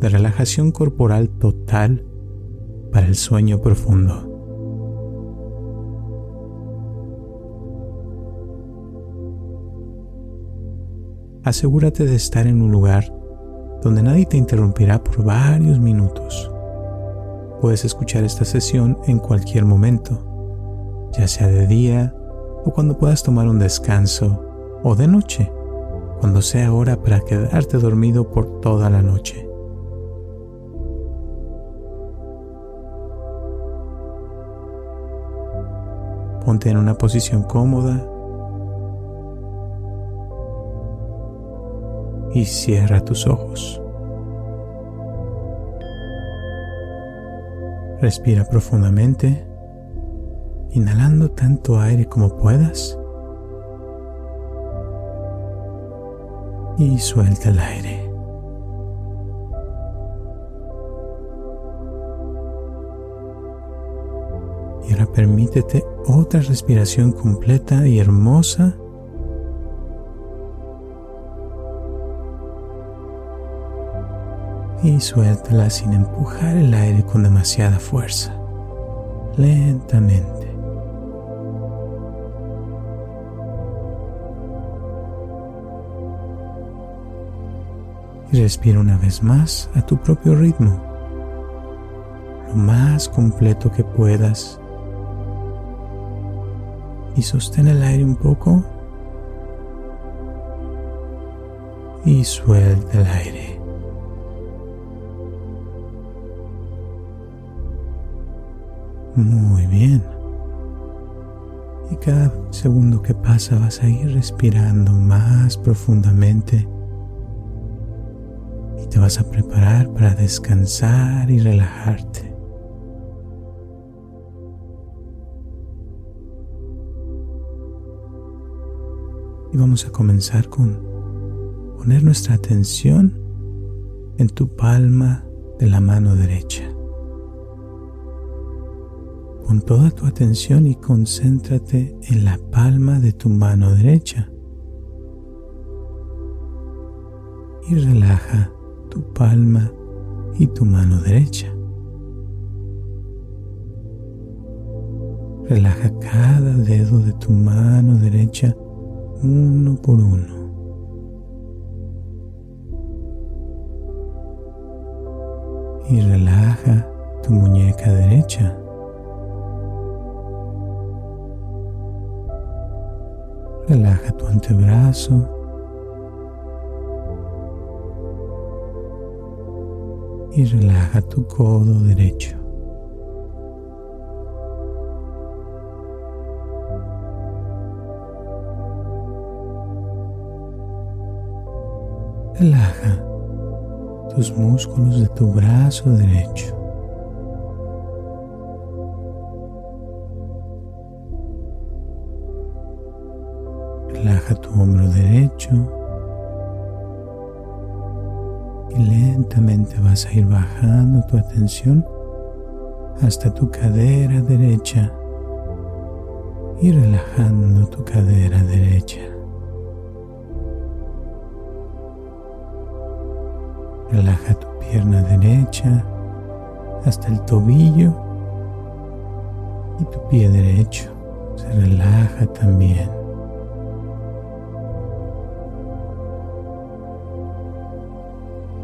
de relajación corporal total para el sueño profundo. Asegúrate de estar en un lugar donde nadie te interrumpirá por varios minutos. Puedes escuchar esta sesión en cualquier momento, ya sea de día o cuando puedas tomar un descanso o de noche, cuando sea hora para quedarte dormido por toda la noche. Ponte en una posición cómoda y cierra tus ojos. Respira profundamente, inhalando tanto aire como puedas y suelta el aire. Y ahora permítete otra respiración completa y hermosa. Y suéltala sin empujar el aire con demasiada fuerza. Lentamente. Y respira una vez más a tu propio ritmo, lo más completo que puedas y sostén el aire un poco y suelta el aire. Muy bien. Y cada segundo que pasa vas a ir respirando más profundamente y te vas a preparar para descansar y relajarte. Y vamos a comenzar con poner nuestra atención en tu palma de la mano derecha. Pon toda tu atención y concéntrate en la palma de tu mano derecha. Y relaja tu palma y tu mano derecha. Relaja cada dedo de tu mano derecha uno por uno. Y relaja tu muñeca derecha. Relaja tu antebrazo. Y relaja tu codo derecho. Tus músculos de tu brazo derecho. Relaja tu hombro derecho y lentamente vas a ir bajando tu atención hasta tu cadera derecha y relajando tu cadera derecha. Relaja tu pierna derecha hasta el tobillo y tu pie derecho se relaja también.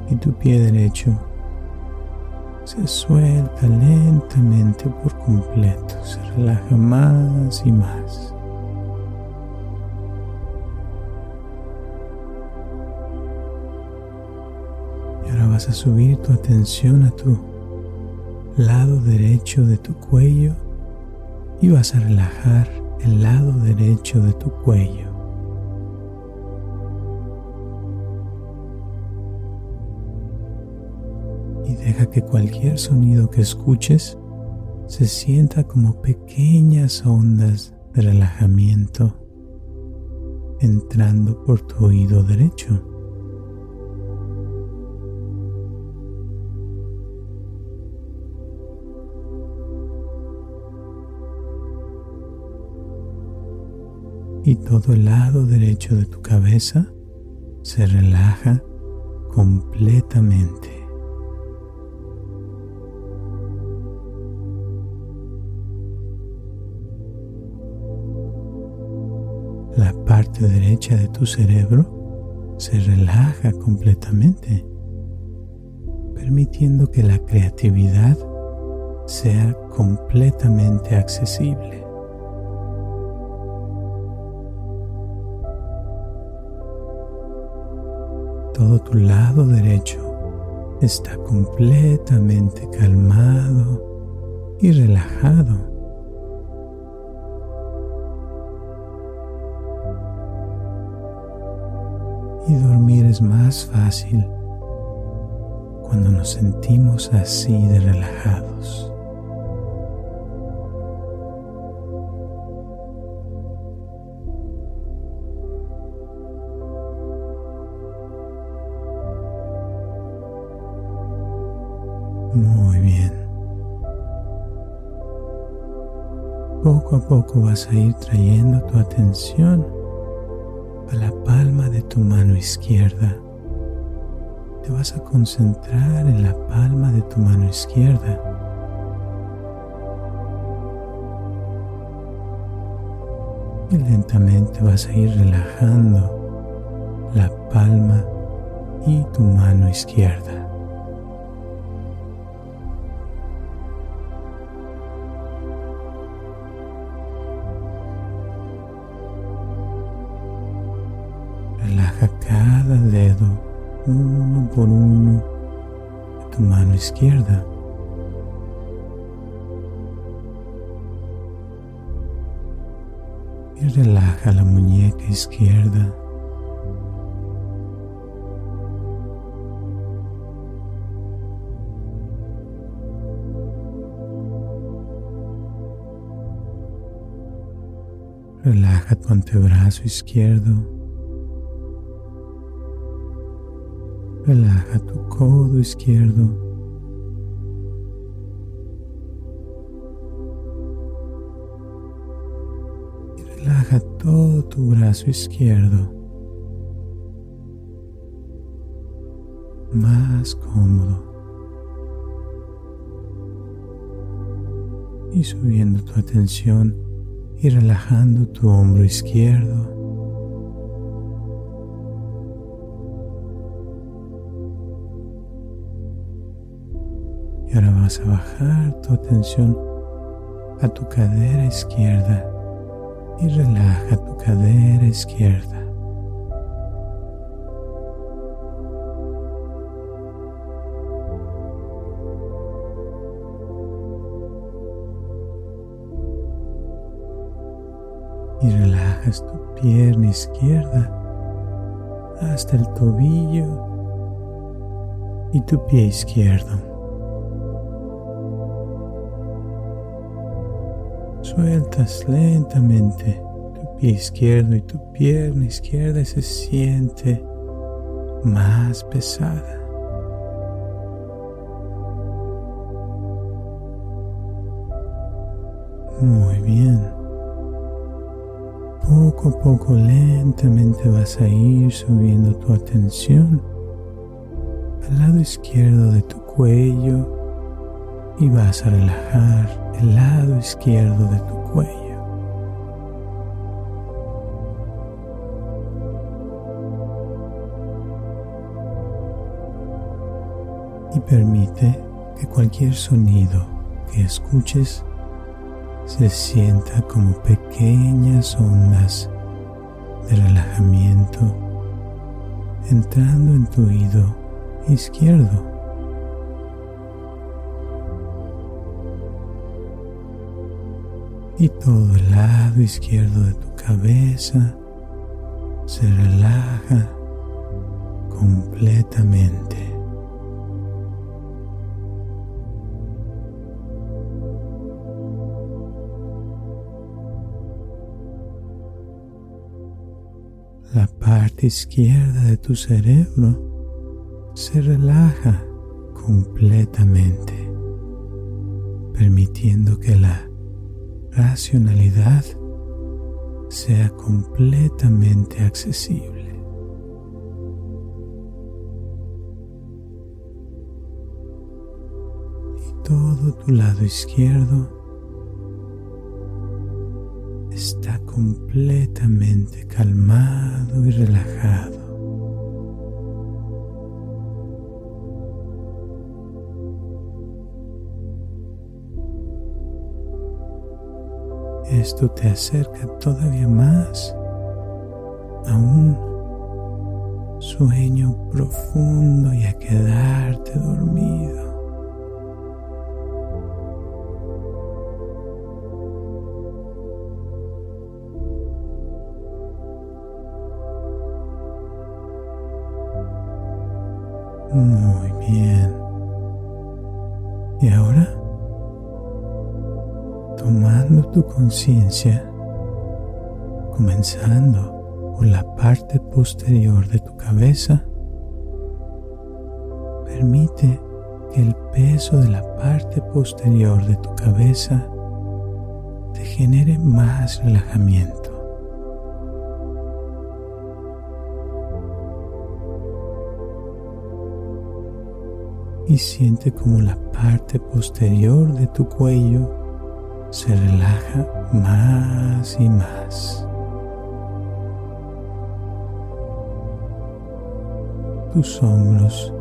Y tu pie derecho se suelta lentamente por completo, se relaja más y más. Vas a subir tu atención a tu lado derecho de tu cuello y vas a relajar el lado derecho de tu cuello. Y Deja que cualquier sonido que escuches se sienta como pequeñas ondas de relajamiento entrando por tu oído derecho. Y todo el lado derecho de tu cabeza se relaja completamente. La parte derecha de tu cerebro se relaja completamente, permitiendo que la creatividad sea completamente accesible. Todo tu lado derecho está completamente calmado y relajado. y dormir es más fácil cuando nos sentimos así de relajados. Poco vas a ir trayendo tu atención a la palma de tu mano izquierda. Te vas a concentrar en la palma de tu mano izquierda. Y lentamente vas a ir relajando la palma y tu mano izquierda. Tu antebrazo izquierdo. Relaja tu codo izquierdo. Y relaja todo tu brazo izquierdo. Más cómodo. Y subiendo tu atención y relajando tu hombro izquierdo. ahora vas a bajar tu atención a tu cadera izquierda y relaja tu cadera izquierda. Relajas tu pierna izquierda hasta el tobillo y tu pie izquierdo. Sueltas lentamente tu pie izquierdo y tu pierna izquierda se siente más pesada. Muy bien. Poco a poco lentamente vas a ir subiendo tu atención al lado izquierdo de tu cuello y vas a relajar el lado izquierdo de tu cuello. Y permite que cualquier sonido que escuches se sienta como pequeñas ondas de relajamiento entrando en tu oído izquierdo. y todo el lado izquierdo de tu cabeza se relaja completamente. Izquierda de tu cerebro se relaja completamente, permitiendo que la racionalidad sea completamente accesible. Y todo tu lado izquierdo completamente calmado y relajado. Esto te acerca todavía más a un sueño profundo y a quedarte dormido. Conciencia, comenzando por la parte posterior de tu cabeza, permite que el peso de la parte posterior de tu cabeza te genere más relajamiento. y siente como la parte posterior de tu cuello se relaja más y más. Tus hombros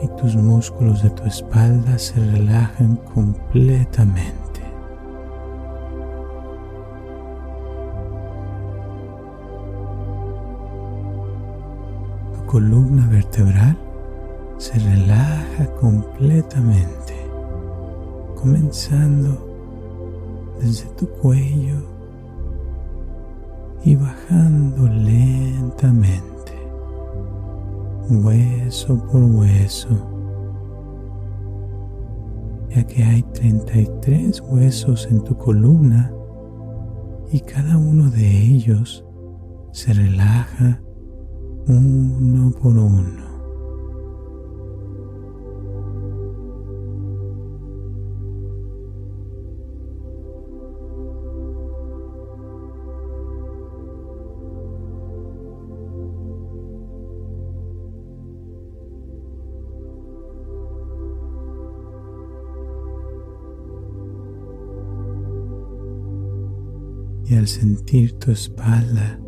y tus músculos de tu espalda se relajan completamente. columna vertebral se relaja completamente, comenzando desde tu cuello y bajando lentamente, hueso por hueso, ya que hay 33 huesos en tu columna y cada uno de ellos se relaja uno por uno. Sentir tu espalda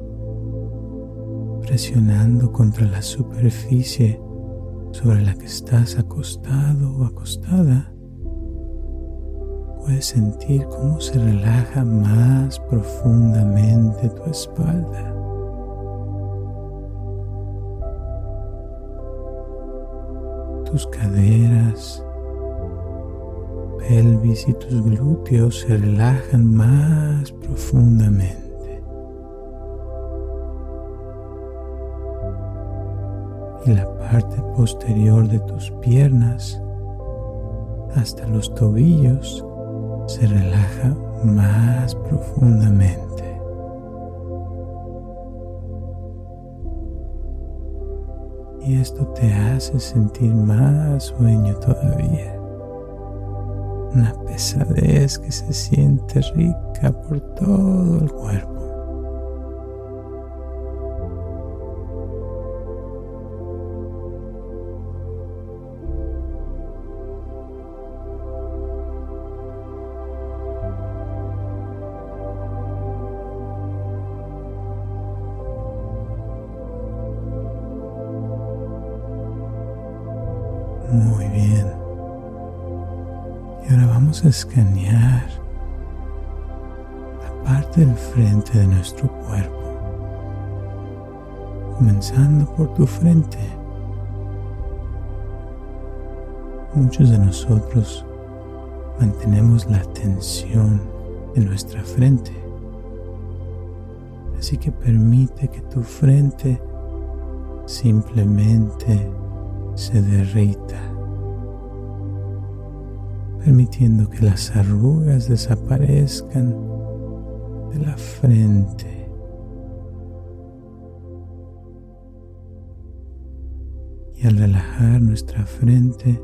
presionando contra la superficie sobre la que estás acostado o acostada, puedes sentir cómo se relaja más profundamente tu espalda. Tus caderas, pelvis y tus glúteos se relajan más profundamente. y la parte posterior de tus piernas hasta los tobillos se relaja más profundamente. Y esto te hace sentir más sueño todavía. Una pesadez que se siente rica por todo el cuerpo. Escanear la parte del frente de nuestro cuerpo, comenzando por tu frente. Muchos de nosotros mantenemos la tensión en nuestra frente. Así que permite que tu frente simplemente se derrita, permitiendo que las arrugas desaparezcan de la frente. Y al relajar nuestra frente,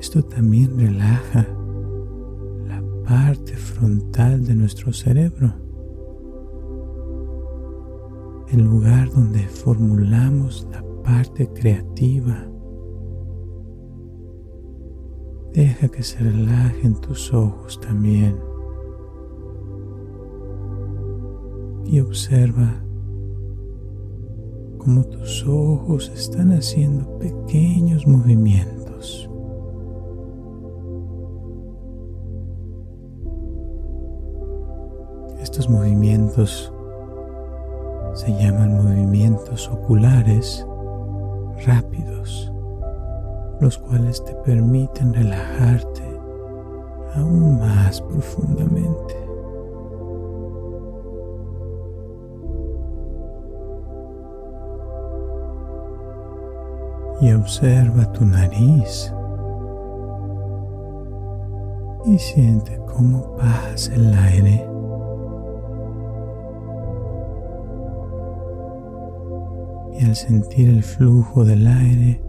esto también relaja la parte frontal de nuestro cerebro, el lugar donde formulamos la parte creativa. Deja que se relajen tus ojos también y observa como tus ojos están haciendo pequeños movimientos. Estos movimientos se llaman movimientos oculares rápidos, los cuales te permiten relajarte aún más profundamente. y observa tu nariz y siente cómo pasa el aire. Y al sentir el flujo del aire,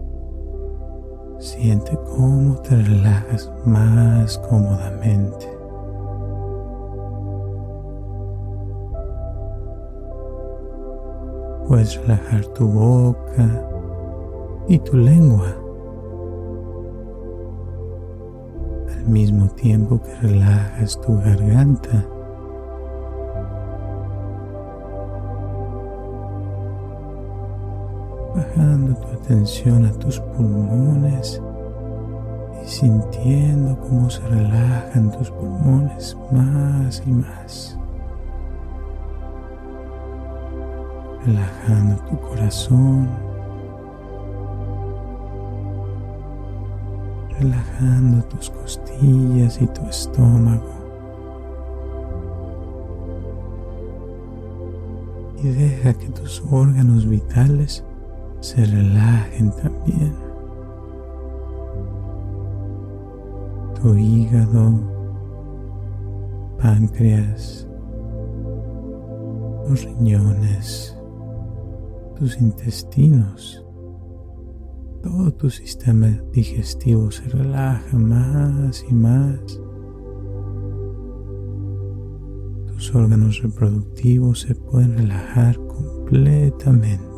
siente cómo te relajas más cómodamente. Puedes relajar tu boca, y tu lengua al mismo tiempo que relajas tu garganta. Atención a tus pulmones y sintiendo cómo se relajan tus pulmones más y más. Relajando tu corazón relajando tus costillas y tu estómago. Y deja que tus órganos vitales se relajen también. Tu hígado, páncreas, tus riñones, tus intestinos todo tu sistema digestivo se relaja más y más. Tus órganos reproductivos se pueden relajar completamente.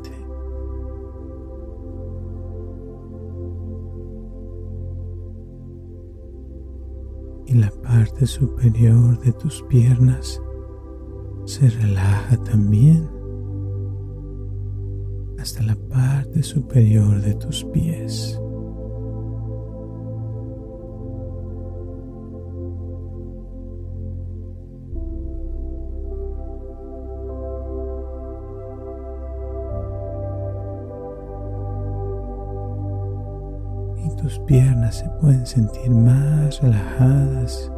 Parte superior de tus piernas se relaja también hasta la parte superior de tus pies. Y tus piernas se pueden sentir más relajadas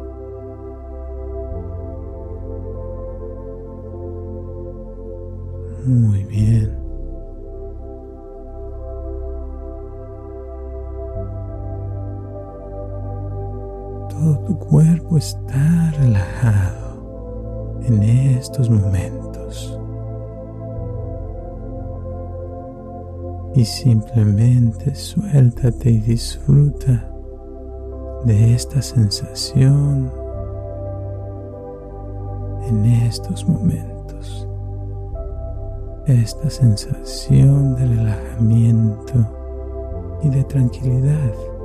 Muy bien. tu cuerpo está relajado en estos momentos. Y simplemente suéltate y disfruta de esta sensación en estos momentos. Esta sensación de relajamiento y de tranquilidad.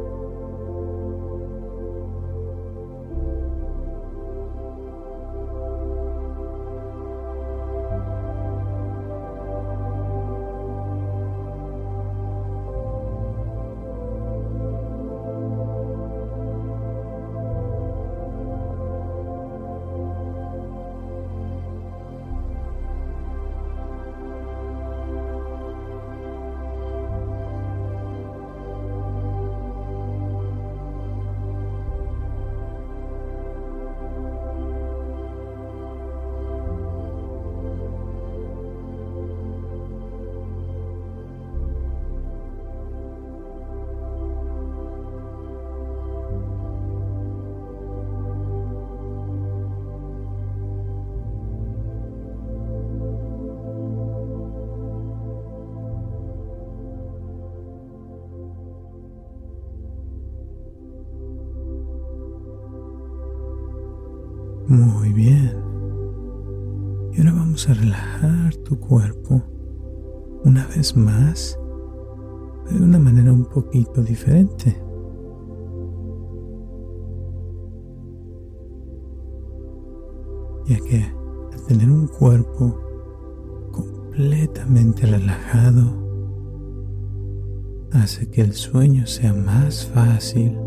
Sea más fácil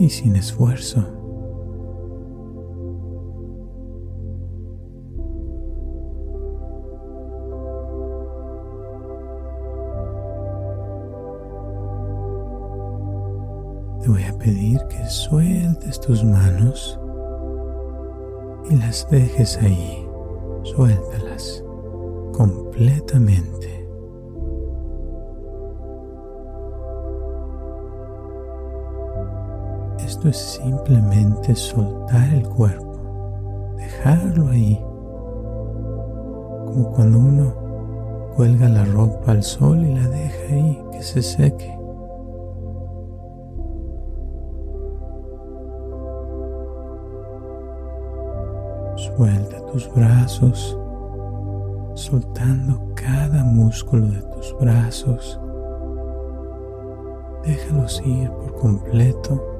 y sin esfuerzo. Te voy a pedir que sueltes tus manos y las dejes ahí. Suéltalas completamente. Esto es simplemente soltar el cuerpo, dejarlo ahí, como cuando uno cuelga la ropa al sol y la deja ahí que se seque. Suelta tus brazos, soltando cada músculo de tus brazos. Déjalos ir por completo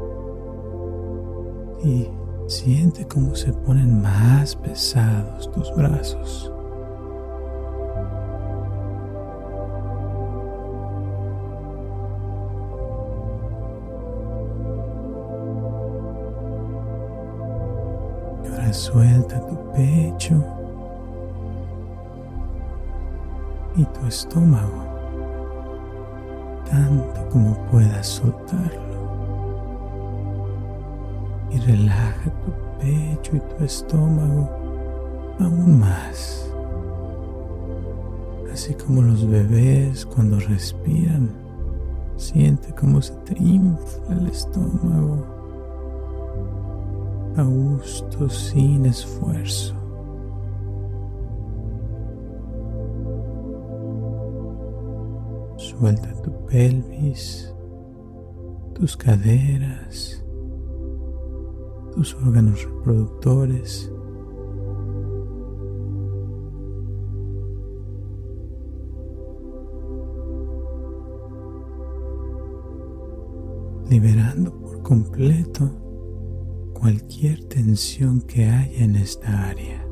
y siente cómo se ponen más pesados tus brazos. suelta tu pecho y tu estómago, tanto como puedas soltarlo. Relaja tu pecho y tu estómago aún más. Así como los bebés cuando respiran, siente cómo se te infla el estómago a gusto sin esfuerzo. Suelta tu pelvis, tus caderas, tus órganos reproductores. liberando por completo cualquier tensión que haya en esta área.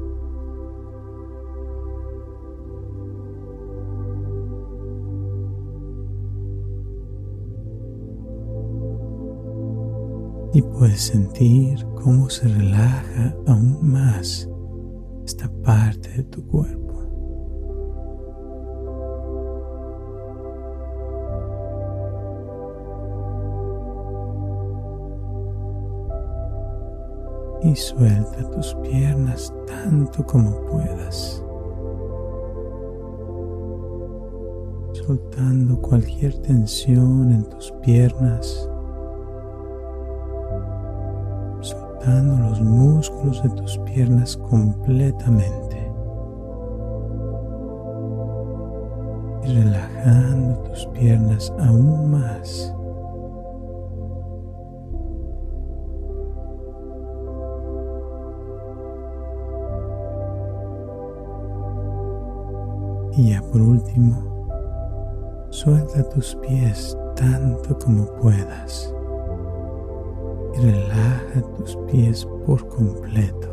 Y puedes sentir cómo se relaja aún más esta parte de tu cuerpo. y suelta tus piernas tanto como puedas, soltando cualquier tensión en tus piernas, soltando los músculos de tus piernas completamente y relajando tus piernas aún más. Y ya por último, suelta tus pies tanto como puedas relaja tus pies por completo.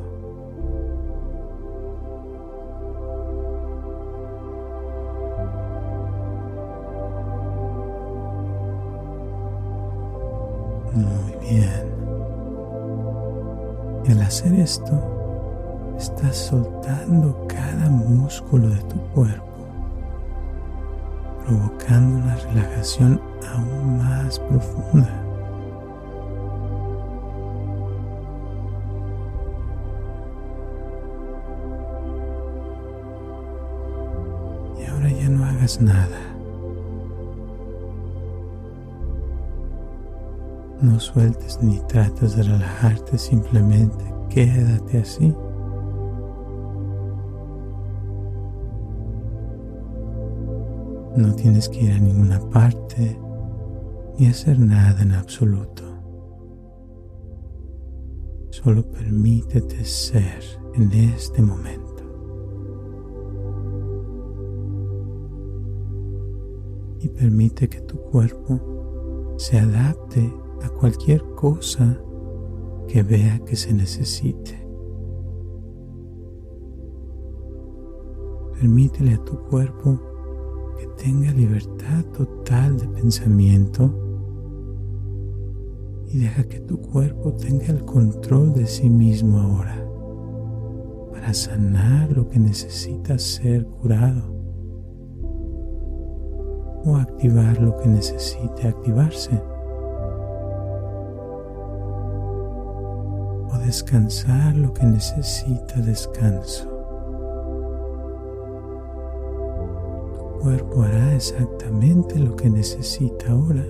Muy bien. Y al hacer esto, estás soltando cada músculo de tu cuerpo provocando una relajación aún más profunda. Nada. No sueltes ni trates de relajarte, simplemente quédate así. No tienes que ir a ninguna parte ni hacer nada en absoluto. Solo permítete ser en este momento. Permite que tu cuerpo se adapte a cualquier cosa que vea que se necesite. Permítele a tu cuerpo que tenga libertad total de pensamiento y deja que tu cuerpo tenga el control de sí mismo ahora para sanar lo que necesita ser curado o activar lo que necesite activarse o descansar lo que necesita descanso. Tu cuerpo hará exactamente lo que necesita ahora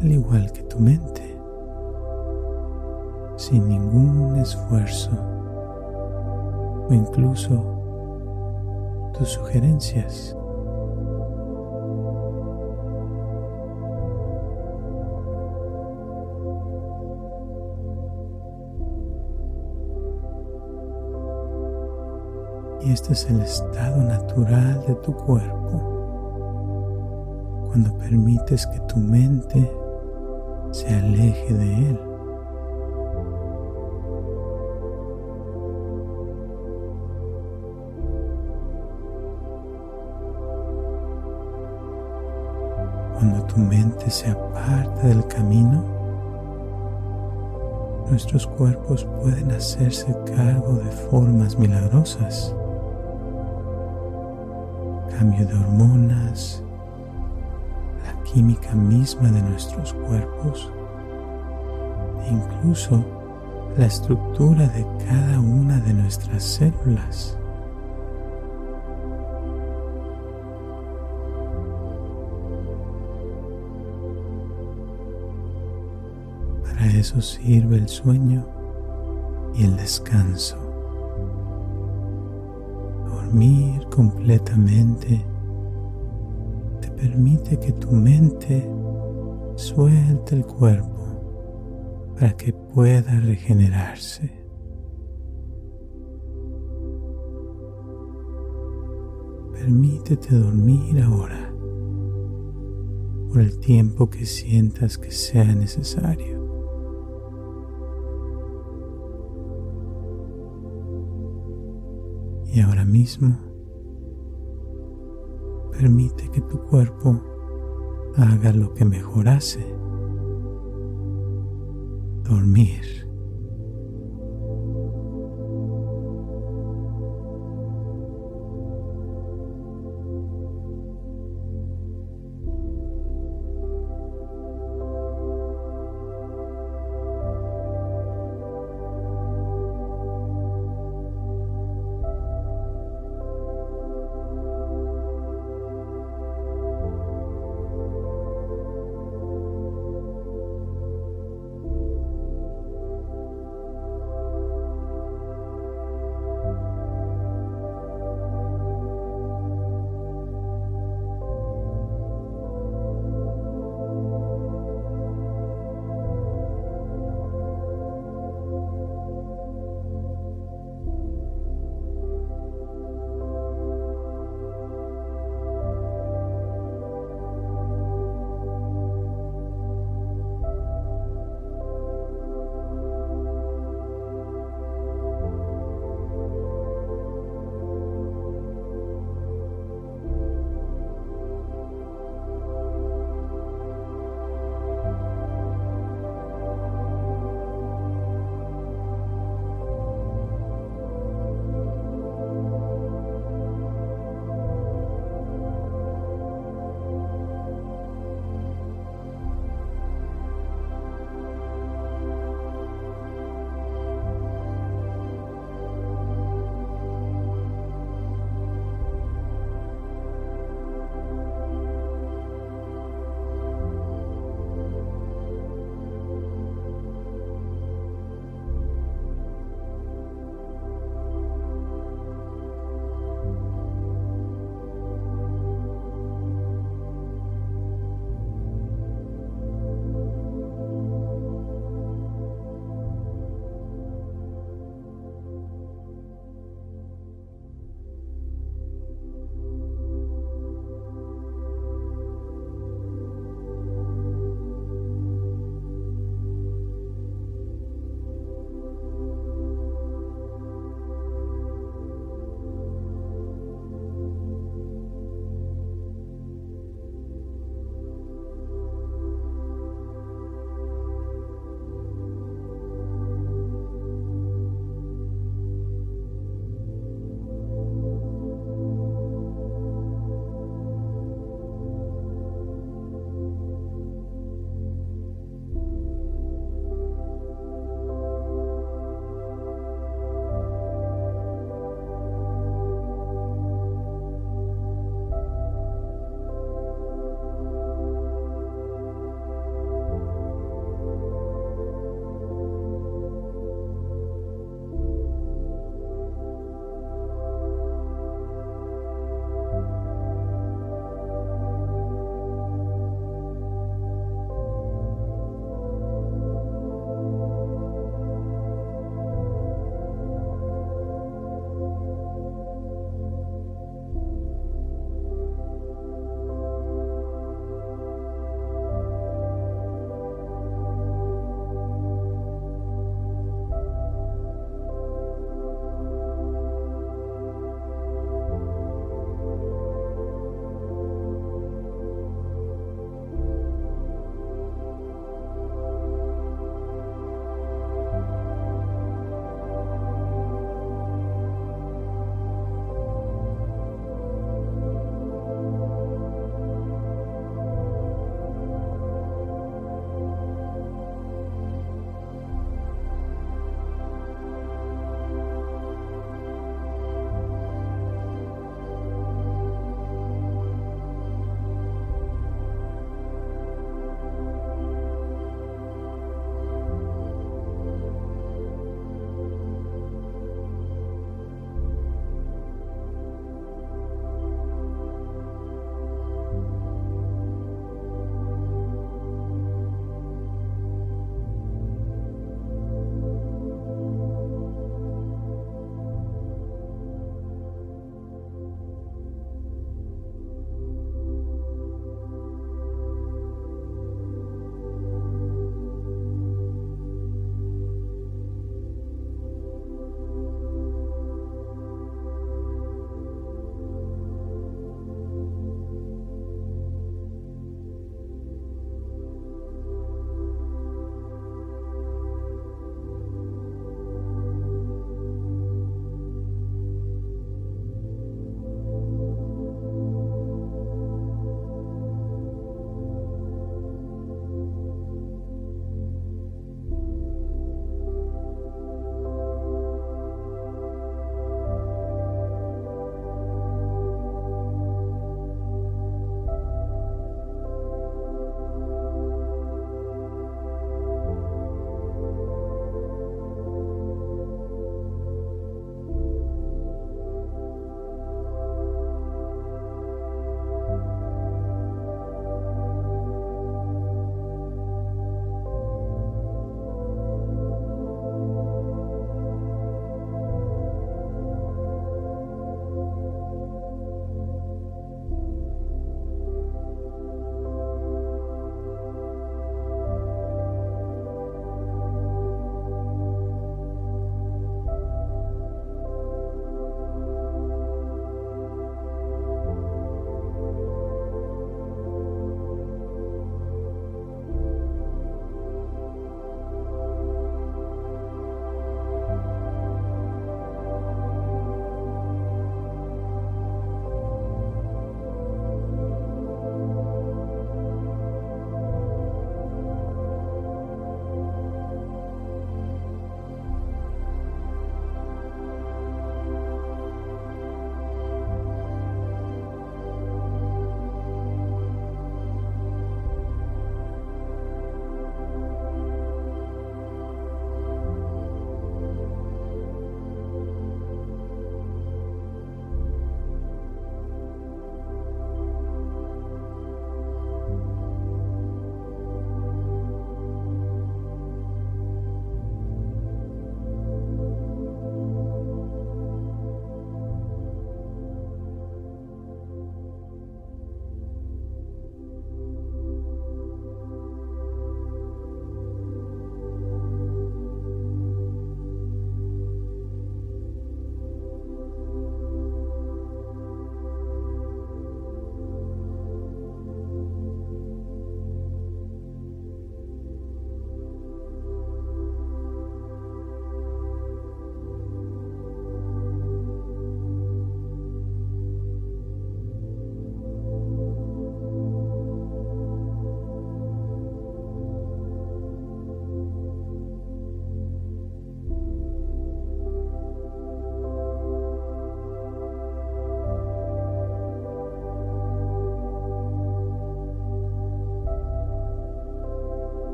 al igual que tu mente, sin ningún esfuerzo o incluso tus sugerencias. Este es el estado natural de tu cuerpo cuando permites que tu mente se aleje de él. Cuando tu mente se aparte del camino, nuestros cuerpos pueden hacerse cargo de formas milagrosas. Cambio de hormonas, química misma de nuestros cuerpos e incluso la estructura de cada una de nuestras células. Para eso sirve el sueño y el descanso. Dormir completamente permite que tu mente suelte el cuerpo para que pueda regenerarse. Permítete dormir ahora por el tiempo que sientas que sea necesario. Y ahora mismo permite que tu cuerpo haga lo que mejor hace, dormir.